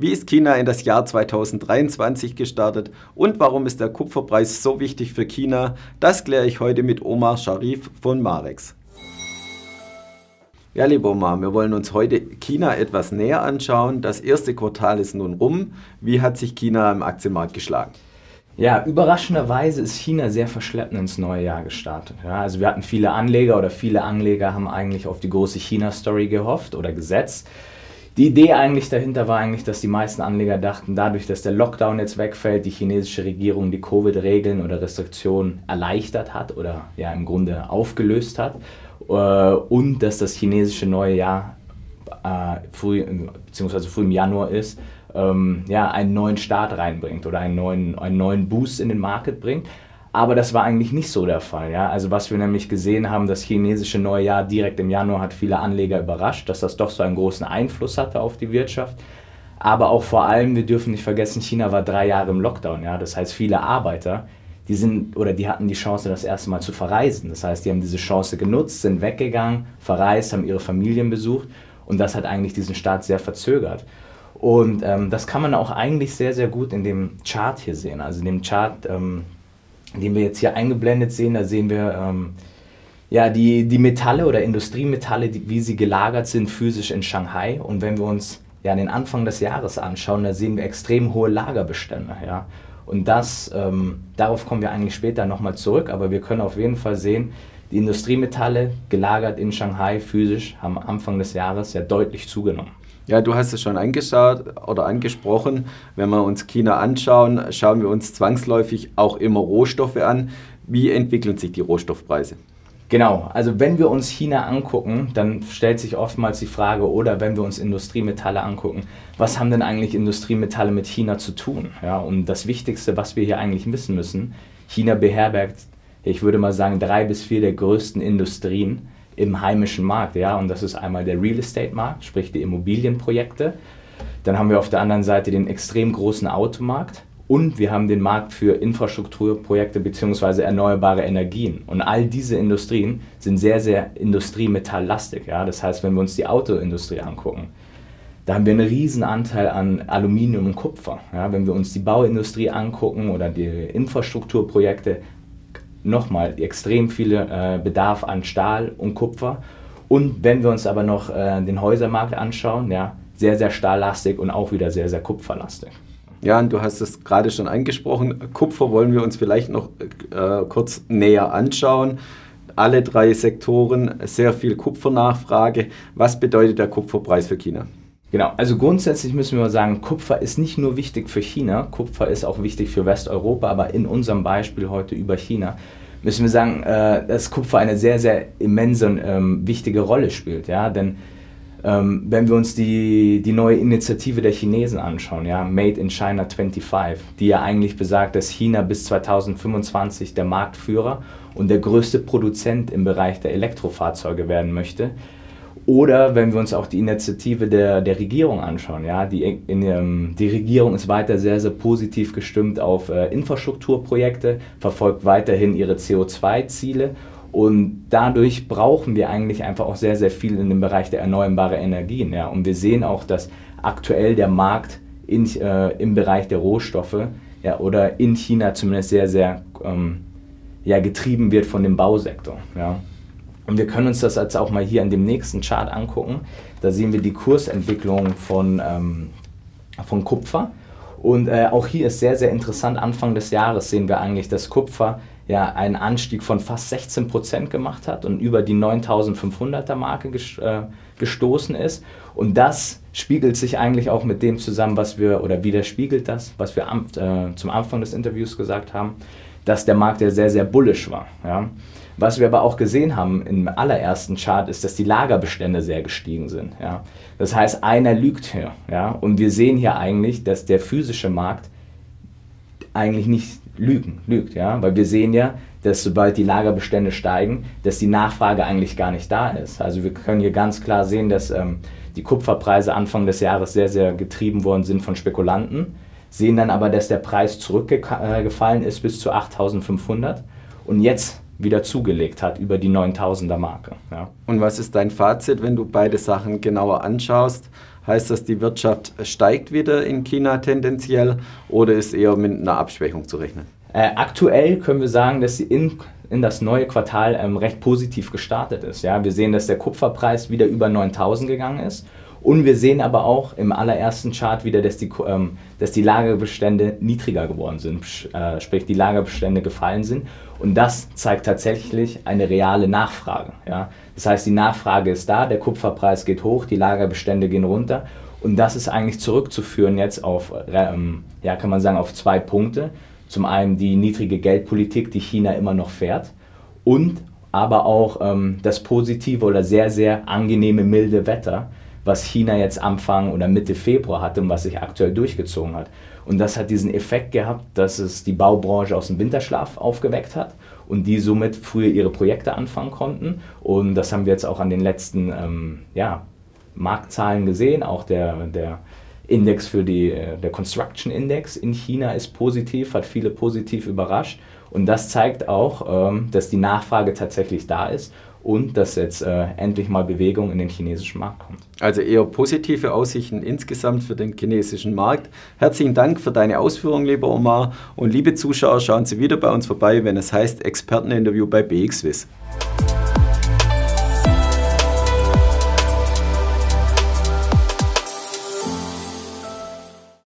Wie ist China in das Jahr 2023 gestartet und warum ist der Kupferpreis so wichtig für China? Das kläre ich heute mit Omar Sharif von Marex. Ja, lieber Omar, wir wollen uns heute China etwas näher anschauen. Das erste Quartal ist nun rum. Wie hat sich China im Aktienmarkt geschlagen? Ja, überraschenderweise ist China sehr verschleppend ins neue Jahr gestartet. Ja, also wir hatten viele Anleger oder viele Anleger haben eigentlich auf die große China-Story gehofft oder gesetzt. Die Idee eigentlich dahinter war eigentlich, dass die meisten Anleger dachten, dadurch, dass der Lockdown jetzt wegfällt, die chinesische Regierung die Covid-Regeln oder Restriktionen erleichtert hat oder ja im Grunde aufgelöst hat äh, und dass das chinesische neue Jahr äh, früh, beziehungsweise früh im Januar ist, ähm, ja, einen neuen Start reinbringt oder einen neuen, einen neuen Boost in den Market bringt. Aber das war eigentlich nicht so der Fall. Ja? Also was wir nämlich gesehen haben, das chinesische neue Jahr direkt im Januar hat viele Anleger überrascht, dass das doch so einen großen Einfluss hatte auf die Wirtschaft. Aber auch vor allem, wir dürfen nicht vergessen, China war drei Jahre im Lockdown. Ja? Das heißt, viele Arbeiter, die sind oder die hatten die Chance, das erste Mal zu verreisen. Das heißt, die haben diese Chance genutzt, sind weggegangen, verreist, haben ihre Familien besucht und das hat eigentlich diesen Start sehr verzögert. Und ähm, das kann man auch eigentlich sehr, sehr gut in dem Chart hier sehen. Also in dem Chart ähm, den wir jetzt hier eingeblendet sehen, da sehen wir ähm, ja, die, die Metalle oder Industriemetalle, die, wie sie gelagert sind physisch in Shanghai. Und wenn wir uns ja, den Anfang des Jahres anschauen, da sehen wir extrem hohe Lagerbestände. Ja. Und das, ähm, darauf kommen wir eigentlich später nochmal zurück, aber wir können auf jeden Fall sehen, die Industriemetalle gelagert in Shanghai physisch haben Anfang des Jahres ja deutlich zugenommen. Ja, du hast es schon angeschaut oder angesprochen. Wenn wir uns China anschauen, schauen wir uns zwangsläufig auch immer Rohstoffe an. Wie entwickeln sich die Rohstoffpreise? Genau, also wenn wir uns China angucken, dann stellt sich oftmals die Frage, oder wenn wir uns Industriemetalle angucken, was haben denn eigentlich Industriemetalle mit China zu tun? Ja, und das Wichtigste, was wir hier eigentlich wissen müssen, China beherbergt, ich würde mal sagen, drei bis vier der größten Industrien im heimischen Markt. Ja? Und das ist einmal der Real Estate Markt, sprich die Immobilienprojekte. Dann haben wir auf der anderen Seite den extrem großen Automarkt und wir haben den Markt für Infrastrukturprojekte bzw. erneuerbare Energien. Und all diese Industrien sind sehr, sehr industriemetalllastig. Ja? Das heißt, wenn wir uns die Autoindustrie angucken, da haben wir einen riesen Anteil an Aluminium und Kupfer. Ja? Wenn wir uns die Bauindustrie angucken oder die Infrastrukturprojekte, nochmal extrem viele äh, Bedarf an Stahl und Kupfer. Und wenn wir uns aber noch äh, den Häusermarkt anschauen, ja, sehr, sehr stahllastig und auch wieder sehr, sehr kupferlastig. Ja, und du hast es gerade schon angesprochen. Kupfer wollen wir uns vielleicht noch äh, kurz näher anschauen. Alle drei Sektoren, sehr viel Kupfernachfrage. Was bedeutet der Kupferpreis für China? Genau, also grundsätzlich müssen wir sagen, Kupfer ist nicht nur wichtig für China, Kupfer ist auch wichtig für Westeuropa, aber in unserem Beispiel heute über China müssen wir sagen, äh, dass Kupfer eine sehr, sehr immense und ähm, wichtige Rolle spielt. Ja? Denn ähm, wenn wir uns die, die neue Initiative der Chinesen anschauen, ja, Made in China 25, die ja eigentlich besagt, dass China bis 2025 der Marktführer und der größte Produzent im Bereich der Elektrofahrzeuge werden möchte, oder wenn wir uns auch die Initiative der, der Regierung anschauen, ja, die, in, ähm, die Regierung ist weiter sehr, sehr positiv gestimmt auf äh, Infrastrukturprojekte, verfolgt weiterhin ihre CO2-Ziele und dadurch brauchen wir eigentlich einfach auch sehr, sehr viel in dem Bereich der erneuerbaren Energien. Ja. Und wir sehen auch, dass aktuell der Markt in, äh, im Bereich der Rohstoffe ja, oder in China zumindest sehr, sehr ähm, ja, getrieben wird von dem Bausektor. Ja. Und wir können uns das jetzt auch mal hier an dem nächsten Chart angucken. Da sehen wir die Kursentwicklung von, ähm, von Kupfer. Und äh, auch hier ist sehr, sehr interessant, Anfang des Jahres sehen wir eigentlich, dass Kupfer ja einen Anstieg von fast 16 Prozent gemacht hat und über die 9500er Marke äh, gestoßen ist. Und das spiegelt sich eigentlich auch mit dem zusammen, was wir, oder widerspiegelt das, was wir am, äh, zum Anfang des Interviews gesagt haben, dass der Markt ja sehr, sehr bullisch war. Ja? Was wir aber auch gesehen haben im allerersten Chart ist, dass die Lagerbestände sehr gestiegen sind. Ja. Das heißt, einer lügt hier. Ja. Und wir sehen hier eigentlich, dass der physische Markt eigentlich nicht lügen, lügt. Ja. Weil wir sehen ja, dass sobald die Lagerbestände steigen, dass die Nachfrage eigentlich gar nicht da ist. Also wir können hier ganz klar sehen, dass ähm, die Kupferpreise Anfang des Jahres sehr, sehr getrieben worden sind von Spekulanten, sehen dann aber, dass der Preis zurückgefallen ist bis zu 8500 und jetzt wieder zugelegt hat über die 9000er Marke. Ja. Und was ist dein Fazit, wenn du beide Sachen genauer anschaust? Heißt das, die Wirtschaft steigt wieder in China tendenziell oder ist eher mit einer Abschwächung zu rechnen? Äh, aktuell können wir sagen, dass sie in, in das neue Quartal ähm, recht positiv gestartet ist. Ja? Wir sehen, dass der Kupferpreis wieder über 9000 gegangen ist. Und wir sehen aber auch im allerersten Chart wieder, dass die, ähm, dass die Lagerbestände niedriger geworden sind, äh, sprich die Lagerbestände gefallen sind. Und das zeigt tatsächlich eine reale Nachfrage. Ja? Das heißt, die Nachfrage ist da, der Kupferpreis geht hoch, die Lagerbestände gehen runter. Und das ist eigentlich zurückzuführen jetzt auf, ähm, ja, kann man sagen, auf zwei Punkte. Zum einen die niedrige Geldpolitik, die China immer noch fährt, und aber auch ähm, das positive oder sehr, sehr angenehme milde Wetter, was China jetzt Anfang oder Mitte Februar hatte und was sich aktuell durchgezogen hat. Und das hat diesen Effekt gehabt, dass es die Baubranche aus dem Winterschlaf aufgeweckt hat und die somit früher ihre Projekte anfangen konnten. Und das haben wir jetzt auch an den letzten ähm, ja, Marktzahlen gesehen, auch der, der Index für die, äh, der Construction Index in China ist positiv, hat viele positiv überrascht. Und das zeigt auch, ähm, dass die Nachfrage tatsächlich da ist und dass jetzt äh, endlich mal Bewegung in den chinesischen Markt kommt. Also eher positive Aussichten insgesamt für den chinesischen Markt. Herzlichen Dank für deine Ausführungen, lieber Omar. Und liebe Zuschauer, schauen Sie wieder bei uns vorbei, wenn es heißt Experteninterview bei BXWIS.